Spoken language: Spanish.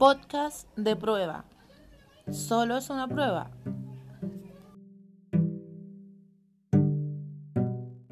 Podcast de prueba. Solo es una prueba.